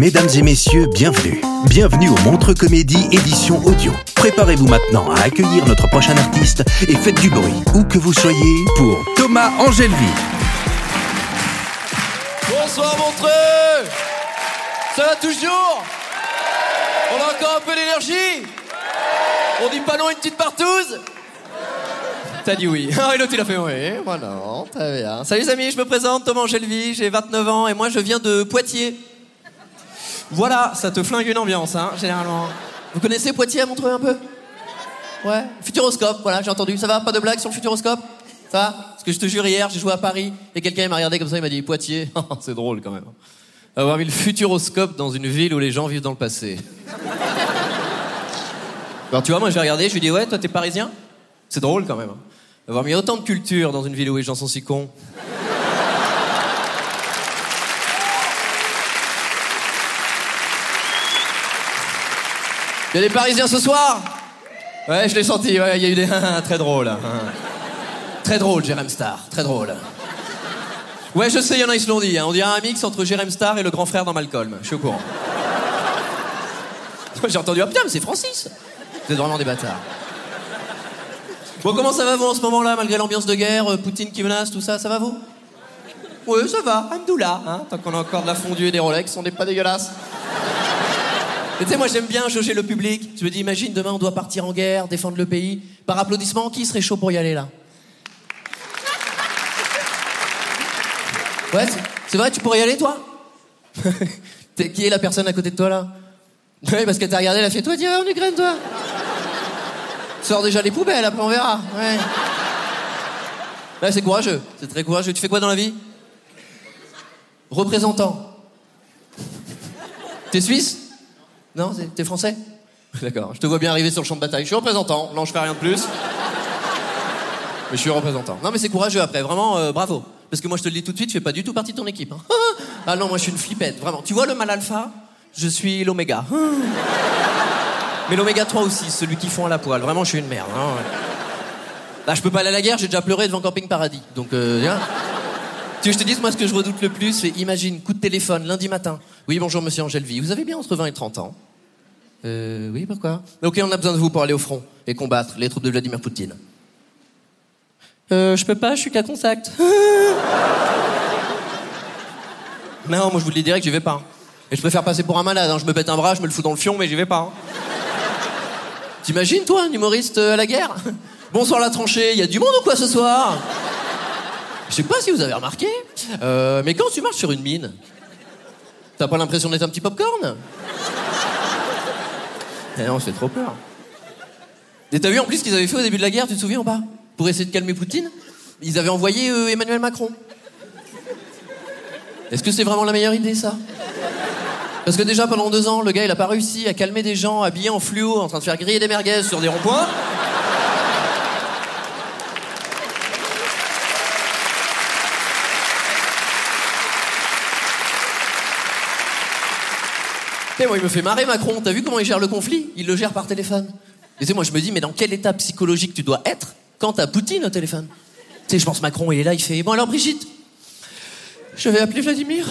Mesdames et messieurs, bienvenue. Bienvenue au Montre Comédie édition audio. Préparez-vous maintenant à accueillir notre prochain artiste et faites du bruit, où que vous soyez, pour Thomas Angelvi. Bonsoir Montreux Ça va toujours? On a encore un peu d'énergie? On dit pas non une petite partouze? T'as dit oui. Ah, et l'autre il a fait oui. Voilà, très bien. Salut les amis, je me présente, Thomas Angelvi, j'ai 29 ans et moi je viens de Poitiers. Voilà, ça te flingue une ambiance, hein, généralement. Vous connaissez Poitiers à Montreux un peu? Ouais. Futuroscope, voilà, j'ai entendu. Ça va Pas de blague sur le futuroscope? Ça va? Parce que je te jure, hier, j'ai joué à Paris et quelqu'un m'a regardé comme ça, il m'a dit Poitiers. C'est drôle quand même. Avoir mis le futuroscope dans une ville où les gens vivent dans le passé. Alors tu vois, moi j'ai regardé, je lui ai dit Ouais, toi t'es parisien? C'est drôle quand même. Avoir mis autant de culture dans une ville où les gens sont si cons. Il y a des Parisiens ce soir Ouais, je l'ai senti, ouais, il y a eu des très drôles. Très drôle, Jérém Star, très drôle. Ouais, je sais, il y en a, ils se l'ont dit. hein. On dirait un mix entre Jérém Star et le grand frère dans Malcolm. Je suis au courant. J'ai entendu, ah putain, mais c'est Francis Vous êtes vraiment des bâtards. Bon, comment ça va, vous, en ce moment-là, malgré l'ambiance de guerre, euh, Poutine qui menace, tout ça, ça va, vous? Oui, ça va, Hamdoullah, hein, tant qu'on a encore de la fondue et des Rolex, on n'est pas dégueulasse. Mais tu sais, moi j'aime bien jauger le public. Je me dis, imagine, demain on doit partir en guerre, défendre le pays. Par applaudissement, qui serait chaud pour y aller là Ouais, c'est- vrai, tu pourrais y aller toi Qui est la personne à côté de toi là Oui, parce qu'elle t'a regardé, elle a fait, toi, tiens, en Ukraine, toi Sors déjà les poubelles, après on verra. Ouais, c'est courageux, c'est très courageux. Tu fais quoi dans la vie Représentant. T'es suisse non, t'es français D'accord. Je te vois bien arriver sur le champ de bataille. Je suis représentant. Non, je fais rien de plus. Mais je suis représentant. Non, mais c'est courageux après. Vraiment, euh, bravo. Parce que moi, je te le dis tout de suite, je fais pas du tout partie de ton équipe. hein. Ah non, moi, je suis une flippette. Vraiment. Tu vois le mal alpha Je suis l'oméga. Mais l'oméga 3 aussi, celui qui fond à la poêle. Vraiment, je suis une merde. hein. Là, je peux pas aller à la guerre, j'ai déjà pleuré devant Camping Paradis. Donc, euh, viens. Tu veux que je te dise, moi, ce que je redoute le plus, c'est imagine, coup de téléphone, lundi matin. Oui, bonjour, monsieur Angelvi. Vous avez bien entre 20 et 30 ans Euh, oui, pourquoi? Ok, on a besoin de vous pour aller au front et combattre les troupes de Vladimir Poutine. Euh, je peux pas, je suis qu'à contact. non, moi, je vous le dis direct, j'y vais pas. Et je préfère passer pour un malade. hein. Je me pète un bras, je me le fous dans le fion, mais j'y vais pas. hein. T'imagines, toi, un humoriste euh, à la guerre? Bonsoir la tranchée, y a du monde ou quoi ce soir? Je sais pas si vous avez remarqué, euh, mais quand tu marches sur une mine, t'as pas l'impression d'être un petit popcorn Eh non, c'est trop peur. Et t'as vu en plus ce qu'ils avaient fait au début de la guerre, tu te souviens ou pas Pour essayer de calmer Poutine Ils avaient envoyé euh, Emmanuel Macron. Est-ce que c'est vraiment la meilleure idée, ça? Parce que déjà, pendant deux ans, le gars, il a pas réussi à calmer des gens habillés en fluo, en train de faire griller des merguez sur des ronds-points. Et moi, il me fait marrer Macron. T'as vu comment il gère le conflit? Il le gère par téléphone. Et moi, je me dis, mais dans quel état psychologique tu dois être quand t'as Poutine au téléphone? Tu sais, je pense Macron, il est là, il fait, bon alors Brigitte, je vais appeler Vladimir.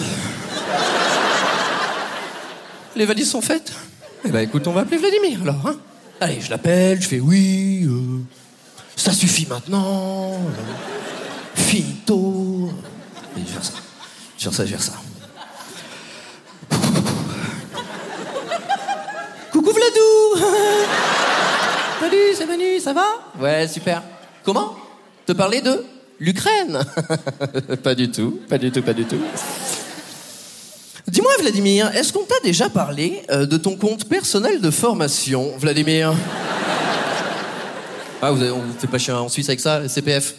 Les valises sont faites Eh ben écoute, on va appeler Vladimir alors. Hein Allez, je l'appelle, je fais oui, euh, ça suffit maintenant. finito. Et je faire ça. Je faire ça, je faire ça. Salut, c'est Manu, ça va? Ouais, super. Comment? Te parler de l'Ukraine Pas du tout, pas du tout, pas du tout. Dis-moi, Vladimir, est-ce qu'on t'a déjà parlé euh, de ton compte personnel de formation, Vladimir? Ah, vous, avez- on fait pas chier en Suisse avec ça, le CPF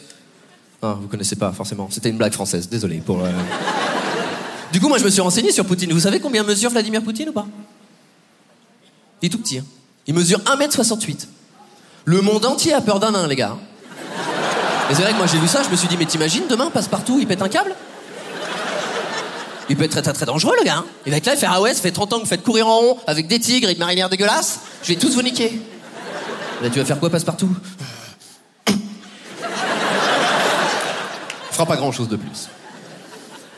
Non, vous connaissez pas forcément. C'était une blague française, désolé pour. euh. Du coup, moi, je me suis renseigné sur Poutine. Vous savez combien mesure Vladimir Poutine ou pas? Il est tout petit. hein. Il mesure 1m68. Le monde entier a peur d'un nain, les gars. Et c'est vrai que moi, j'ai vu ça, je me suis dit, mais t'imagines, demain, passe-partout, il pète un câble? Il peut être très, très, très dangereux, le gars. hein. Il va être là et faire Ah ouais, ça fait 30 ans que vous faites courir en rond avec des tigres et de marinières dégueulasses. Je vais tous vous niquer. Là, tu vas faire quoi, passe-partout? Fera pas grand chose de plus.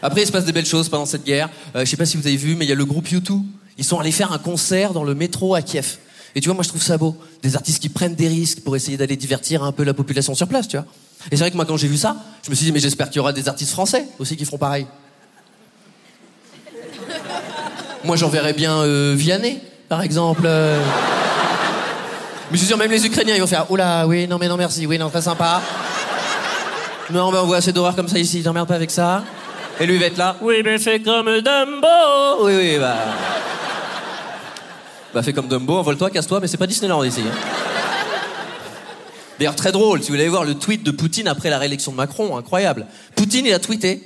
Après, il se passe des belles choses pendant cette guerre. Euh, je sais pas si vous avez vu, mais il y a le groupe U2. Ils sont allés faire un concert dans le métro à Kiev. Et tu vois, moi, je trouve ça beau. Des artistes qui prennent des risques pour essayer d'aller divertir un peu la population sur place, tu vois. Et c'est vrai que moi, quand j'ai vu ça, je me suis dit, mais j'espère qu'il y aura des artistes français aussi qui feront pareil. Moi, j'en verrais bien euh, Vianney, par exemple. euh. Mais je suis sûr, même les Ukrainiens, ils vont faire, oula, oui, non, mais non, merci, oui, non, pas sympa. Non, ben on voit assez d'horreur comme ça ici, t'emmerdes pas avec ça. Et lui il va être là. Oui, mais fais comme Dumbo. Oui, oui, bah. Bah, fais comme Dumbo, envole-toi, casse-toi, mais c'est pas Disneyland ici. hein. D'ailleurs, très drôle, si vous voulez voir le tweet de Poutine après la réélection de Macron, incroyable. Poutine, il a tweeté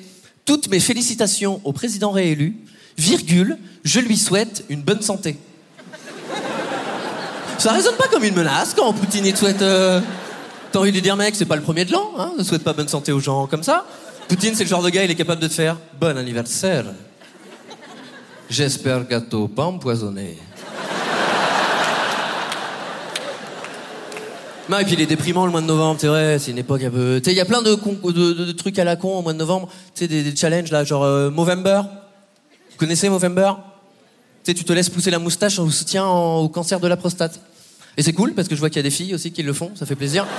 Toutes mes félicitations au président réélu, virgule, je lui souhaite une bonne santé. Ça résonne pas comme une menace quand Poutine il te souhaite. euh, T'as envie de lui dire, mec, c'est pas le premier de l'an, hein, ne souhaite pas bonne santé aux gens comme ça. Poutine, c'est le genre de gars, il est capable de te faire bon anniversaire. J'espère gâteau pas empoisonné. Non, et puis il est déprimant le mois de novembre, c'est vrai, c'est une époque un peu. Tu sais, il y a plein de, con- de, de- trucs à la con au mois de novembre, tu sais, des, des challenges là, genre euh, Movember. Vous connaissez Movember? Tu sais, tu te laisses pousser la moustache en soutien en- au cancer de la prostate. Et c'est cool parce que je vois qu'il y a des filles aussi qui le font, ça fait plaisir.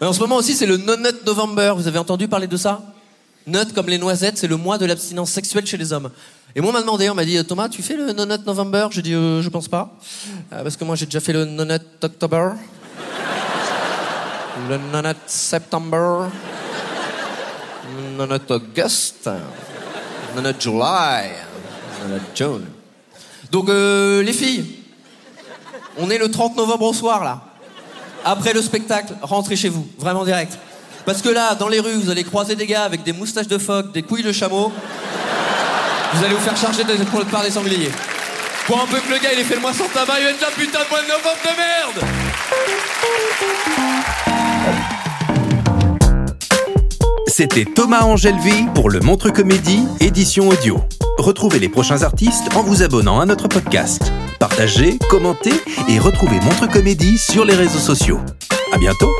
Mais en ce moment aussi, c'est le No Nut November. Vous avez entendu parler de ça? Nut comme les noisettes, c'est le mois de l'abstinence sexuelle chez les hommes. Et moi, on m'a demandé, on m'a dit, Thomas, tu fais le No Nut November? J'ai dit, euh, je pense pas. Euh, parce que moi, j'ai déjà fait le No Nut October. Le No Nut September. Le No Nut August. No Nut July. No Nut June. Donc, euh, les filles, on est le 30 novembre au soir, là. Après le spectacle, rentrez chez vous, vraiment direct. Parce que là, dans les rues, vous allez croiser des gars avec des moustaches de phoque, des couilles de chameau. Vous allez vous faire charger de, pour- par des sangliers. Pour un peu que le gars, il ait fait le mois sans tabac, il va être là, putain de mois de novembre de merde C'était Thomas Angelvi pour le Montre Comédie, édition audio. Retrouvez les prochains artistes en vous abonnant à notre podcast. Partagez, commentez et retrouvez Montre Comédie sur les réseaux sociaux. À bientôt!